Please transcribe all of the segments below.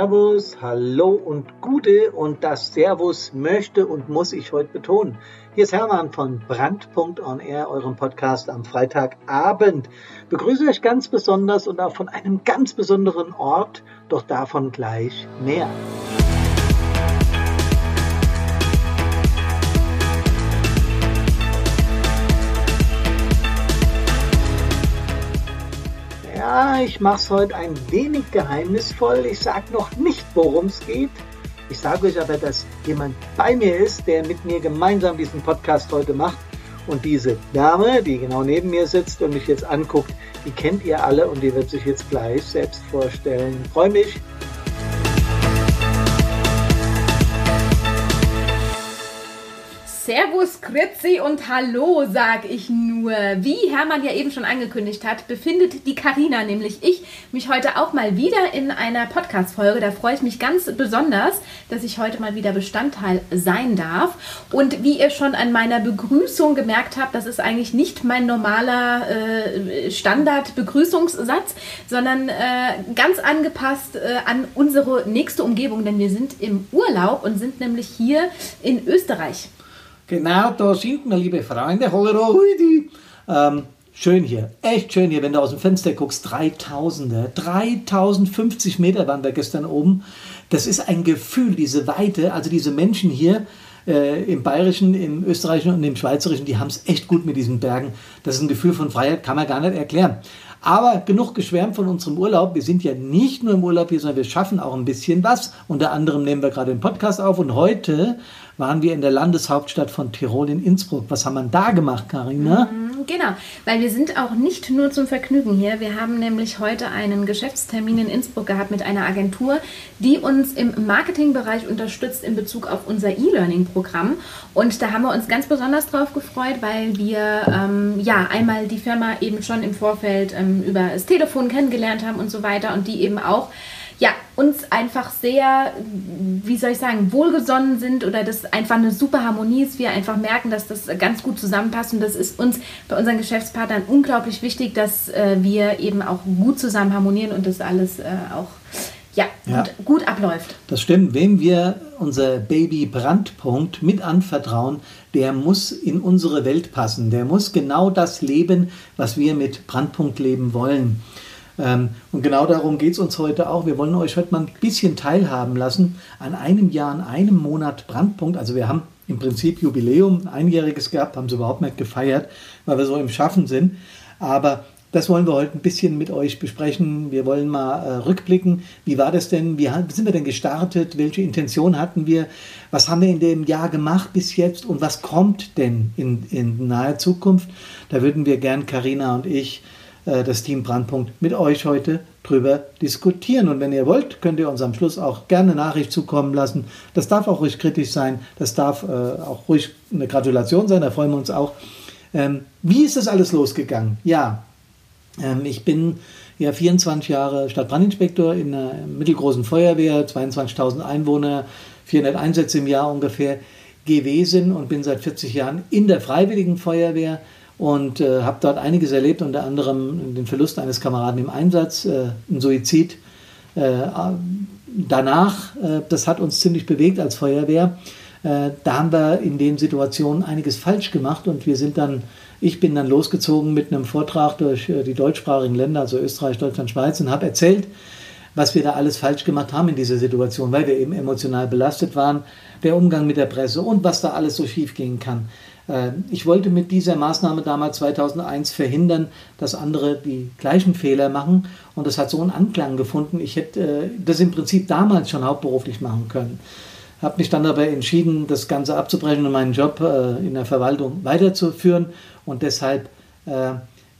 Servus, Hallo und Gute und das Servus möchte und muss ich heute betonen. Hier ist Hermann von Brandpunkt eurem Podcast am Freitagabend. Begrüße euch ganz besonders und auch von einem ganz besonderen Ort, doch davon gleich mehr. Ja, ich mache es heute ein wenig geheimnisvoll. Ich sage noch nicht, worum es geht. Ich sage euch aber, dass jemand bei mir ist, der mit mir gemeinsam diesen Podcast heute macht. Und diese Dame, die genau neben mir sitzt und mich jetzt anguckt, die kennt ihr alle und die wird sich jetzt gleich selbst vorstellen. Freue mich, Servus, Grüezi und Hallo, sag ich nur. Wie Hermann ja eben schon angekündigt hat, befindet die Karina, nämlich ich, mich heute auch mal wieder in einer Podcast-Folge. Da freue ich mich ganz besonders, dass ich heute mal wieder Bestandteil sein darf. Und wie ihr schon an meiner Begrüßung gemerkt habt, das ist eigentlich nicht mein normaler äh, Standard-Begrüßungssatz, sondern äh, ganz angepasst äh, an unsere nächste Umgebung, denn wir sind im Urlaub und sind nämlich hier in Österreich. Genau, da sind wir, liebe Freunde. Hallo, ähm, schön hier, echt schön hier, wenn du aus dem Fenster guckst. 3000, 3050 Meter waren wir gestern oben. Das ist ein Gefühl, diese Weite, also diese Menschen hier, äh, im Bayerischen, im Österreichischen und im Schweizerischen, die haben es echt gut mit diesen Bergen. Das ist ein Gefühl von Freiheit, kann man gar nicht erklären. Aber genug geschwärmt von unserem Urlaub. Wir sind ja nicht nur im Urlaub hier, sondern wir schaffen auch ein bisschen was. Unter anderem nehmen wir gerade den Podcast auf und heute waren wir in der Landeshauptstadt von Tirol in Innsbruck. Was haben wir da gemacht, Karina? Mhm, genau, weil wir sind auch nicht nur zum Vergnügen hier. Wir haben nämlich heute einen Geschäftstermin in Innsbruck gehabt mit einer Agentur, die uns im Marketingbereich unterstützt in Bezug auf unser E-Learning-Programm. Und da haben wir uns ganz besonders drauf gefreut, weil wir ähm, ja einmal die Firma eben schon im Vorfeld ähm, über das Telefon kennengelernt haben und so weiter und die eben auch ja, uns einfach sehr, wie soll ich sagen, wohlgesonnen sind oder das einfach eine super Harmonie ist. Wir einfach merken, dass das ganz gut zusammenpasst und das ist uns bei unseren Geschäftspartnern unglaublich wichtig, dass äh, wir eben auch gut zusammen harmonieren und das alles äh, auch ja, ja. Gut, gut, abläuft. Das stimmt. Wem wir unser Baby Brandpunkt mit anvertrauen, der muss in unsere Welt passen. Der muss genau das leben, was wir mit Brandpunkt leben wollen. Ähm, und genau darum geht es uns heute auch. Wir wollen euch heute mal ein bisschen teilhaben lassen an einem Jahr, an einem Monat Brandpunkt. Also wir haben im Prinzip Jubiläum, einjähriges gehabt, haben sie überhaupt nicht gefeiert, weil wir so im Schaffen sind. Aber das wollen wir heute ein bisschen mit euch besprechen. Wir wollen mal äh, rückblicken. Wie war das denn? Wie sind wir denn gestartet? Welche Intention hatten wir? Was haben wir in dem Jahr gemacht bis jetzt? Und was kommt denn in, in naher Zukunft? Da würden wir gern, Karina und ich, das Team Brandpunkt mit euch heute drüber diskutieren. Und wenn ihr wollt, könnt ihr uns am Schluss auch gerne Nachricht zukommen lassen. Das darf auch ruhig kritisch sein, das darf äh, auch ruhig eine Gratulation sein, da freuen wir uns auch. Ähm, wie ist das alles losgegangen? Ja, ähm, ich bin ja 24 Jahre Stadtbrandinspektor in einer mittelgroßen Feuerwehr, 22.000 Einwohner, 400 Einsätze im Jahr ungefähr gewesen und bin seit 40 Jahren in der Freiwilligen Feuerwehr und äh, habe dort einiges erlebt, unter anderem den Verlust eines Kameraden im Einsatz, äh, ein Suizid. Äh, danach, äh, das hat uns ziemlich bewegt als Feuerwehr. Äh, da haben wir in den Situationen einiges falsch gemacht und wir sind dann, ich bin dann losgezogen mit einem Vortrag durch die deutschsprachigen Länder, also Österreich, Deutschland, Schweiz und habe erzählt, was wir da alles falsch gemacht haben in dieser Situation, weil wir eben emotional belastet waren, der Umgang mit der Presse und was da alles so schief gehen kann. Äh, ich wollte mit dieser Maßnahme damals 2001 verhindern, dass andere die gleichen Fehler machen. Und das hat so einen Anklang gefunden. Ich hätte äh, das im Prinzip damals schon hauptberuflich machen können. Habe mich dann aber entschieden, das Ganze abzubrechen und meinen Job äh, in der Verwaltung weiterzuführen. Und deshalb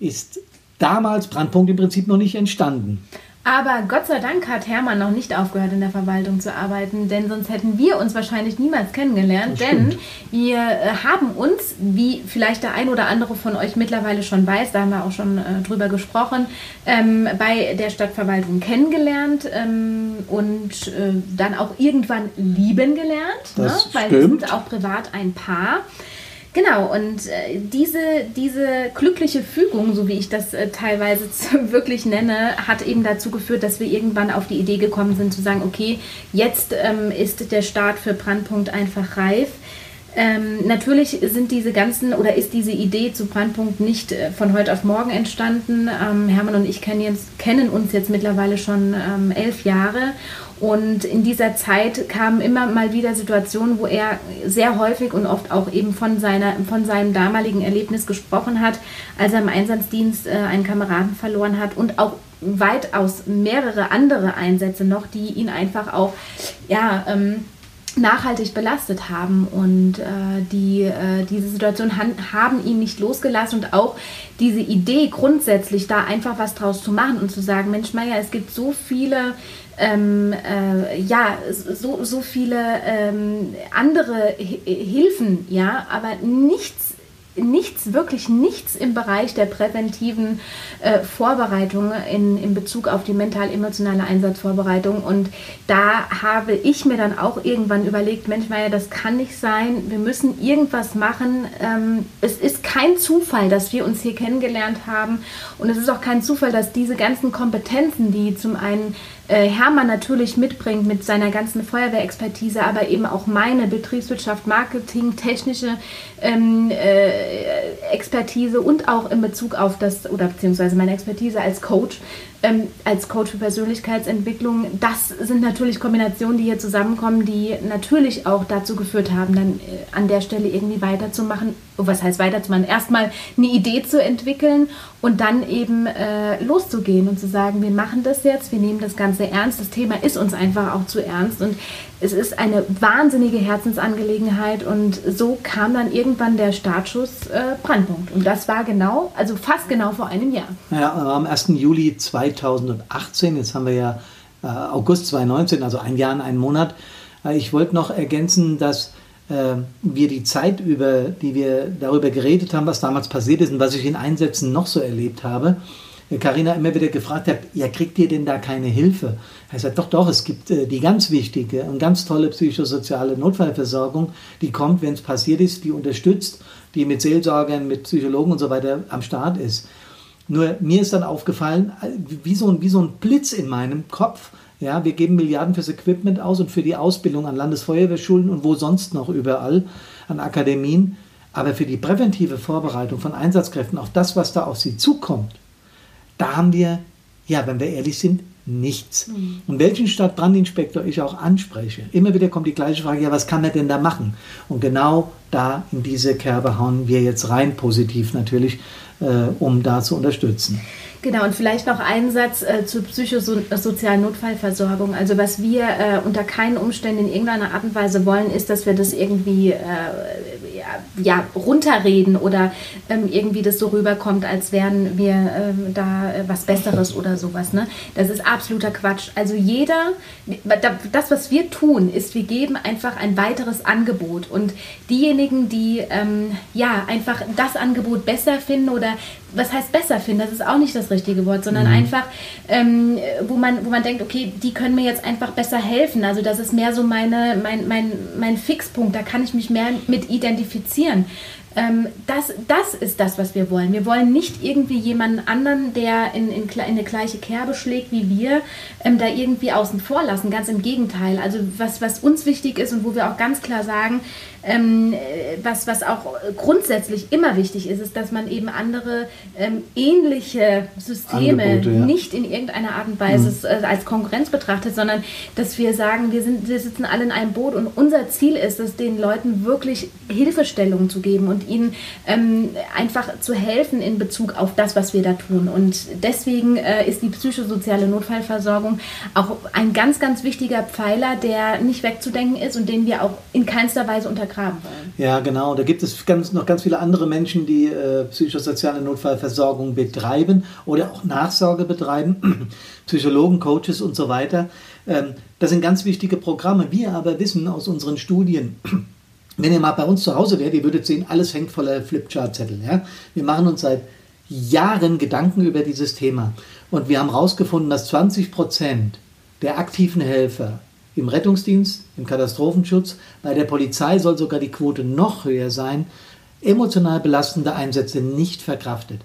ist damals Brandpunkt im Prinzip noch nicht entstanden. Aber Gott sei Dank hat Hermann noch nicht aufgehört, in der Verwaltung zu arbeiten, denn sonst hätten wir uns wahrscheinlich niemals kennengelernt. denn wir äh, haben uns, wie vielleicht der ein oder andere von euch mittlerweile schon weiß, da haben wir auch schon äh, drüber gesprochen, ähm, bei der Stadtverwaltung kennengelernt ähm, und äh, dann auch irgendwann lieben gelernt, ne? weil wir sind auch privat ein Paar. Genau, und äh, diese, diese glückliche Fügung, so wie ich das äh, teilweise wirklich nenne, hat eben dazu geführt, dass wir irgendwann auf die Idee gekommen sind zu sagen, okay, jetzt ähm, ist der Start für Brandpunkt einfach reif. Ähm, natürlich sind diese ganzen oder ist diese Idee zu Brandpunkt nicht äh, von heute auf morgen entstanden. Ähm, Hermann und ich kennen, jetzt, kennen uns jetzt mittlerweile schon ähm, elf Jahre und in dieser Zeit kamen immer mal wieder Situationen, wo er sehr häufig und oft auch eben von, seiner, von seinem damaligen Erlebnis gesprochen hat, als er im Einsatzdienst äh, einen Kameraden verloren hat und auch weitaus mehrere andere Einsätze noch, die ihn einfach auch ja, ähm, nachhaltig belastet haben und äh, die äh, diese Situation haben ihn nicht losgelassen und auch diese Idee grundsätzlich da einfach was draus zu machen und zu sagen, Mensch Meier, es gibt so viele ähm, äh, ja so, so viele ähm, andere H Hilfen, ja, aber nichts nichts, wirklich nichts im Bereich der präventiven äh, Vorbereitung in, in Bezug auf die mental-emotionale Einsatzvorbereitung. Und da habe ich mir dann auch irgendwann überlegt, Mensch, Maya, das kann nicht sein. Wir müssen irgendwas machen. Ähm, es ist kein Zufall, dass wir uns hier kennengelernt haben. Und es ist auch kein Zufall, dass diese ganzen Kompetenzen, die zum einen Hermann natürlich mitbringt mit seiner ganzen Feuerwehrexpertise, aber eben auch meine Betriebswirtschaft, Marketing, technische ähm, äh, Expertise und auch in Bezug auf das, oder beziehungsweise meine Expertise als Coach, ähm, als Coach für Persönlichkeitsentwicklung, das sind natürlich Kombinationen, die hier zusammenkommen, die natürlich auch dazu geführt haben, dann äh, an der Stelle irgendwie weiterzumachen. Was heißt weiterzumachen? Erstmal eine Idee zu entwickeln und dann eben äh, loszugehen und zu sagen, wir machen das jetzt, wir nehmen das Ganze ernst. Das Thema ist uns einfach auch zu ernst und es ist eine wahnsinnige Herzensangelegenheit und so kam dann irgendwann der Startschuss äh, Brandpunkt. Und das war genau, also fast genau vor einem Jahr. Ja, am 1. Juli 2018, jetzt haben wir ja äh, August 2019, also ein Jahr und einen Monat. Äh, ich wollte noch ergänzen, dass äh, wir die Zeit über, die wir darüber geredet haben, was damals passiert ist und was ich in Einsätzen noch so erlebt habe, Karina immer wieder gefragt hat, ja, kriegt ihr denn da keine Hilfe? Er sagt, doch, doch, es gibt äh, die ganz wichtige und ganz tolle psychosoziale Notfallversorgung, die kommt, wenn es passiert ist, die unterstützt, die mit Seelsorgern, mit Psychologen und so weiter am Start ist. Nur mir ist dann aufgefallen, äh, wie so ein, wie so ein Blitz in meinem Kopf, ja, wir geben Milliarden fürs Equipment aus und für die Ausbildung an Landesfeuerwehrschulen und wo sonst noch überall, an Akademien. Aber für die präventive Vorbereitung von Einsatzkräften auf das, was da auf sie zukommt, da haben wir, ja, wenn wir ehrlich sind, nichts. Mhm. Und welchen Stadtbrandinspektor ich auch anspreche, immer wieder kommt die gleiche Frage, ja, was kann er denn da machen? Und genau da in diese Kerbe hauen wir jetzt rein, positiv natürlich, äh, um da zu unterstützen. Genau, und vielleicht noch ein Satz äh, zur psychosozialen Notfallversorgung. Also was wir äh, unter keinen Umständen in irgendeiner Art und Weise wollen, ist, dass wir das irgendwie äh, ja, ja, runterreden oder ähm, irgendwie das so rüberkommt, als wären wir ähm, da äh, was Besseres oder sowas. Ne? Das ist absoluter Quatsch. Also jeder, das, was wir tun, ist, wir geben einfach ein weiteres Angebot. Und diejenigen, die ähm, ja einfach das Angebot besser finden oder was heißt besser finden, das ist auch nicht das richtige Wort, sondern mhm. einfach, ähm, wo, man, wo man denkt, okay, die können mir jetzt einfach besser helfen. Also das ist mehr so meine, mein, mein, mein Fixpunkt, da kann ich mich mehr mit identifizieren. Ähm, das, das ist das, was wir wollen. Wir wollen nicht irgendwie jemanden anderen, der in, in, in eine gleiche Kerbe schlägt wie wir, ähm, da irgendwie außen vor lassen. Ganz im Gegenteil. Also was, was uns wichtig ist und wo wir auch ganz klar sagen, ähm, was, was auch grundsätzlich immer wichtig ist, ist, dass man eben andere ähm, ähnliche Systeme Angebote, ja. nicht in irgendeiner Art und Weise mhm. als Konkurrenz betrachtet, sondern dass wir sagen, wir, sind, wir sitzen alle in einem Boot und unser Ziel ist es, den Leuten wirklich Hilfestellungen zu geben und ihnen ähm, einfach zu helfen in Bezug auf das, was wir da tun. Und deswegen äh, ist die psychosoziale Notfallversorgung auch ein ganz, ganz wichtiger Pfeiler, der nicht wegzudenken ist und den wir auch in keinster Weise unter untergraben wollen. Ja, genau. Da gibt es ganz, noch ganz viele andere Menschen, die äh, psychosoziale Notfallversorgung betreiben oder auch Nachsorge betreiben, Psychologen, Coaches und so weiter. Ähm, das sind ganz wichtige Programme. Wir aber wissen aus unseren Studien, wenn ihr mal bei uns zu Hause wärt, ihr würdet sehen, alles hängt voller Flipchart-Zettel. Ja? Wir machen uns seit Jahren Gedanken über dieses Thema. Und wir haben herausgefunden, dass 20 Prozent der aktiven Helfer im Rettungsdienst, im Katastrophenschutz. Bei der Polizei soll sogar die Quote noch höher sein. emotional belastende Einsätze nicht verkraftet.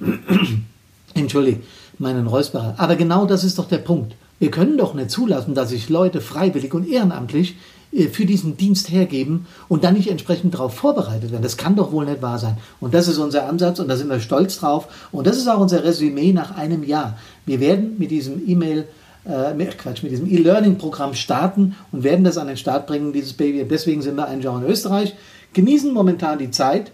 Entschuldigung, meinen Räusperer. Aber genau das ist doch der Punkt. Wir können doch nicht zulassen, dass sich Leute freiwillig und ehrenamtlich für diesen Dienst hergeben und dann nicht entsprechend darauf vorbereitet werden. Das kann doch wohl nicht wahr sein. Und das ist unser Ansatz und da sind wir stolz drauf. Und das ist auch unser Resümee nach einem Jahr. Wir werden mit diesem E-Mail äh, Quatsch, mit diesem E-Learning-Programm starten und werden das an den Start bringen, dieses Baby. Deswegen sind wir ein Jahr in Österreich, genießen momentan die Zeit.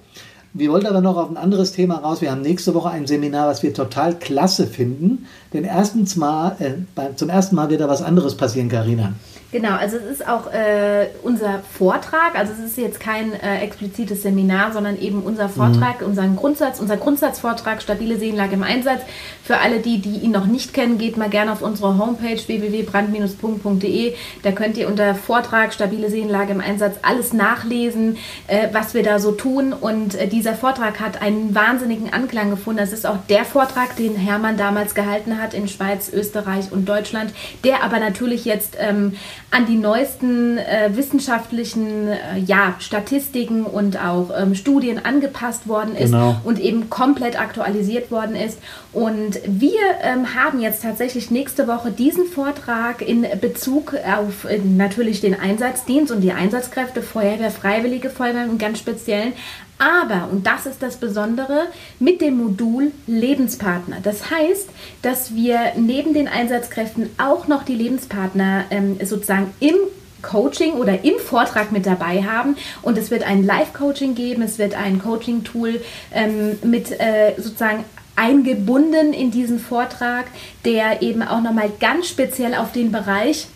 Wir wollten aber noch auf ein anderes Thema raus. Wir haben nächste Woche ein Seminar, was wir total klasse finden. Denn erstens mal, äh, zum ersten Mal wird da was anderes passieren, Karina. Genau, also es ist auch äh, unser Vortrag, also es ist jetzt kein äh, explizites Seminar, sondern eben unser Vortrag, mhm. unseren Grundsatz, unser Grundsatzvortrag Stabile Seelenlage im Einsatz. Für alle die, die ihn noch nicht kennen, geht mal gerne auf unsere Homepage www.brand-punkt.de. Da könnt ihr unter Vortrag Stabile Seelenlage im Einsatz alles nachlesen, äh, was wir da so tun. Und äh, dieser Vortrag hat einen wahnsinnigen Anklang gefunden. Das ist auch der Vortrag, den Hermann damals gehalten hat in Schweiz, Österreich und Deutschland, der aber natürlich jetzt ähm, an die neuesten äh, wissenschaftlichen äh, ja, Statistiken und auch ähm, Studien angepasst worden ist genau. und eben komplett aktualisiert worden ist. Und wir ähm, haben jetzt tatsächlich nächste Woche diesen Vortrag in Bezug auf äh, natürlich den Einsatzdienst und die Einsatzkräfte, Feuerwehr, Freiwillige Feuerwehr im ganz speziellen, aber, und das ist das Besondere, mit dem Modul Lebenspartner. Das heißt, dass wir neben den Einsatzkräften auch noch die Lebenspartner ähm, sozusagen im Coaching oder im Vortrag mit dabei haben. Und es wird ein Live-Coaching geben, es wird ein Coaching-Tool ähm, mit äh, sozusagen eingebunden in diesen Vortrag, der eben auch nochmal ganz speziell auf den Bereich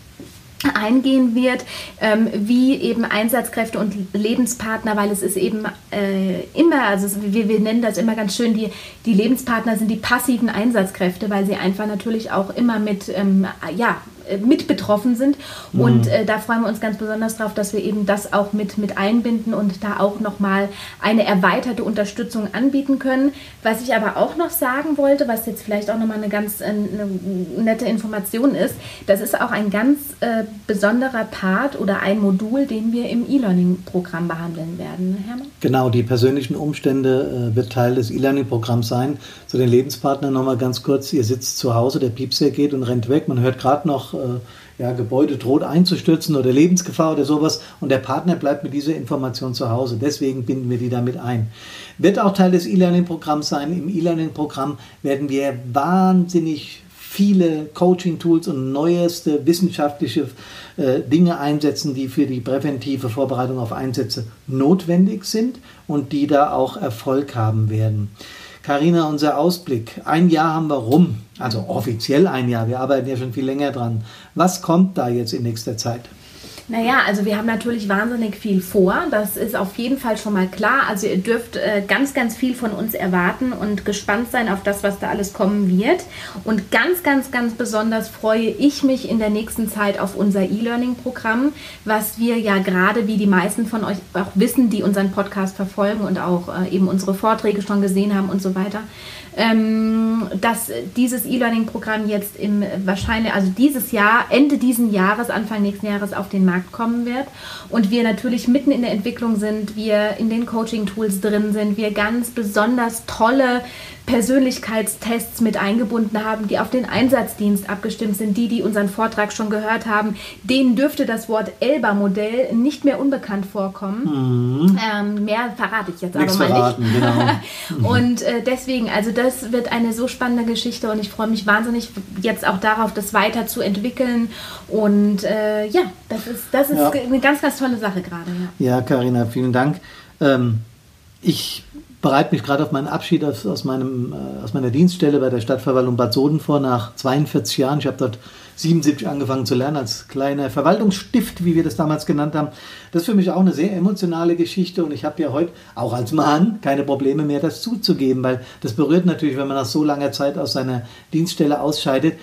eingehen wird, ähm, wie eben Einsatzkräfte und Lebenspartner, weil es ist eben äh, immer, also wir, wir nennen das immer ganz schön, die, die Lebenspartner sind die passiven Einsatzkräfte, weil sie einfach natürlich auch immer mit, ähm, ja, mit betroffen sind. Mhm. Und äh, da freuen wir uns ganz besonders darauf, dass wir eben das auch mit, mit einbinden und da auch nochmal eine erweiterte Unterstützung anbieten können. Was ich aber auch noch sagen wollte, was jetzt vielleicht auch nochmal eine ganz äh, eine nette Information ist, das ist auch ein ganz äh, besonderer Part oder ein Modul, den wir im E-Learning-Programm behandeln werden. Hermann? Genau, die persönlichen Umstände äh, wird Teil des E-Learning-Programms sein. Zu den Lebenspartnern nochmal ganz kurz. Ihr sitzt zu Hause, der Piepser geht und rennt weg. Man hört gerade noch äh, ja, Gebäude droht einzustürzen oder Lebensgefahr oder sowas und der Partner bleibt mit dieser Information zu Hause. Deswegen binden wir die damit ein. Wird auch Teil des E-Learning-Programms sein. Im E-Learning-Programm werden wir wahnsinnig viele Coaching-Tools und neueste wissenschaftliche äh, Dinge einsetzen, die für die präventive Vorbereitung auf Einsätze notwendig sind und die da auch Erfolg haben werden. Karina, unser Ausblick. Ein Jahr haben wir rum, also offiziell ein Jahr. Wir arbeiten ja schon viel länger dran. Was kommt da jetzt in nächster Zeit? Naja, also wir haben natürlich wahnsinnig viel vor. Das ist auf jeden Fall schon mal klar. Also ihr dürft äh, ganz, ganz viel von uns erwarten und gespannt sein auf das, was da alles kommen wird. Und ganz, ganz, ganz besonders freue ich mich in der nächsten Zeit auf unser E-Learning-Programm, was wir ja gerade, wie die meisten von euch auch wissen, die unseren Podcast verfolgen und auch äh, eben unsere Vorträge schon gesehen haben und so weiter, ähm, dass dieses E-Learning-Programm jetzt im wahrscheinlich, also dieses Jahr, Ende diesen Jahres, Anfang nächsten Jahres auf den Markt kommen wird. Und wir natürlich mitten in der Entwicklung sind, wir in den Coaching-Tools drin sind, wir ganz besonders tolle Persönlichkeitstests mit eingebunden haben, die auf den Einsatzdienst abgestimmt sind. Die, die unseren Vortrag schon gehört haben, denen dürfte das Wort Elba-Modell nicht mehr unbekannt vorkommen. Mhm. Ähm, mehr verrate ich jetzt Nichts aber mal verraten, nicht. Genau. und äh, deswegen, also das wird eine so spannende Geschichte und ich freue mich wahnsinnig jetzt auch darauf, das weiterzuentwickeln. Und äh, ja, das ist, das ist ja. eine ganz, ganz tolle Sache gerade. Ja, Karina, ja, vielen Dank. Ähm, ich bereite mich gerade auf meinen Abschied aus, aus, meinem, äh, aus meiner Dienststelle bei der Stadtverwaltung Bad Soden vor, nach 42 Jahren. Ich habe dort 77 angefangen zu lernen, als kleiner Verwaltungsstift, wie wir das damals genannt haben. Das ist für mich auch eine sehr emotionale Geschichte und ich habe ja heute, auch als Mann, keine Probleme mehr, das zuzugeben, weil das berührt natürlich, wenn man nach so langer Zeit aus seiner Dienststelle ausscheidet.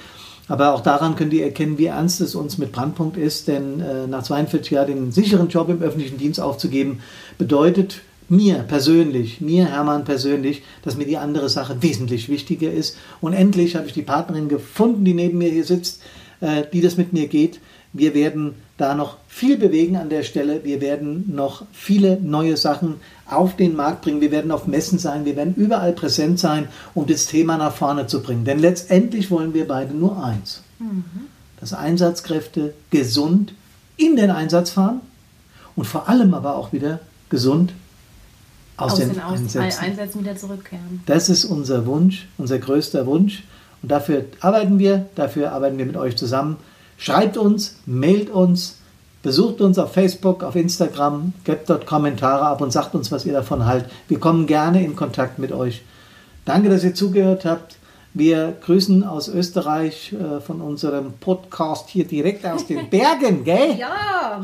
Aber auch daran könnt ihr erkennen, wie ernst es uns mit Brandpunkt ist, denn äh, nach 42 Jahren den sicheren Job im öffentlichen Dienst aufzugeben, bedeutet mir persönlich, mir Hermann persönlich, dass mir die andere Sache wesentlich wichtiger ist. Und endlich habe ich die Partnerin gefunden, die neben mir hier sitzt, äh, die das mit mir geht. Wir werden da noch viel bewegen an der Stelle. Wir werden noch viele neue Sachen auf den Markt bringen. Wir werden auf Messen sein. Wir werden überall präsent sein, um das Thema nach vorne zu bringen. Denn letztendlich wollen wir beide nur eins. Mhm. Dass Einsatzkräfte gesund in den Einsatz fahren und vor allem aber auch wieder gesund aus, aus den, den Einsätzen. Einsätzen wieder zurückkehren. Das ist unser Wunsch, unser größter Wunsch. Und dafür arbeiten wir, dafür arbeiten wir mit euch zusammen. Schreibt uns, mailt uns, besucht uns auf Facebook, auf Instagram, gebt dort Kommentare ab und sagt uns, was ihr davon haltet. Wir kommen gerne in Kontakt mit euch. Danke, dass ihr zugehört habt. Wir grüßen aus Österreich äh, von unserem Podcast hier direkt aus den Bergen, gell? Ja,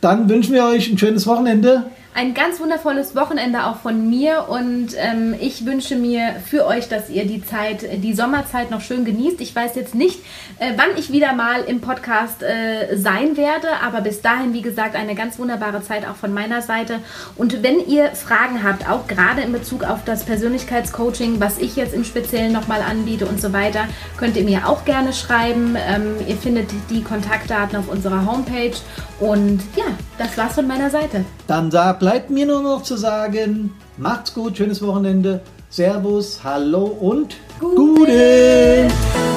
Dann wünschen wir euch ein schönes Wochenende ein ganz wundervolles Wochenende auch von mir und ähm, ich wünsche mir für euch, dass ihr die Zeit, die Sommerzeit noch schön genießt. Ich weiß jetzt nicht, äh, wann ich wieder mal im Podcast äh, sein werde, aber bis dahin, wie gesagt, eine ganz wunderbare Zeit auch von meiner Seite. Und wenn ihr Fragen habt, auch gerade in Bezug auf das Persönlichkeitscoaching, was ich jetzt im Speziellen nochmal anbiete und so weiter, könnt ihr mir auch gerne schreiben. Ähm, ihr findet die Kontaktdaten auf unserer Homepage und ja, das war's von meiner Seite. Dann da bleibt mir nur noch zu sagen, macht's gut, schönes Wochenende, Servus, Hallo und Gute. Gute.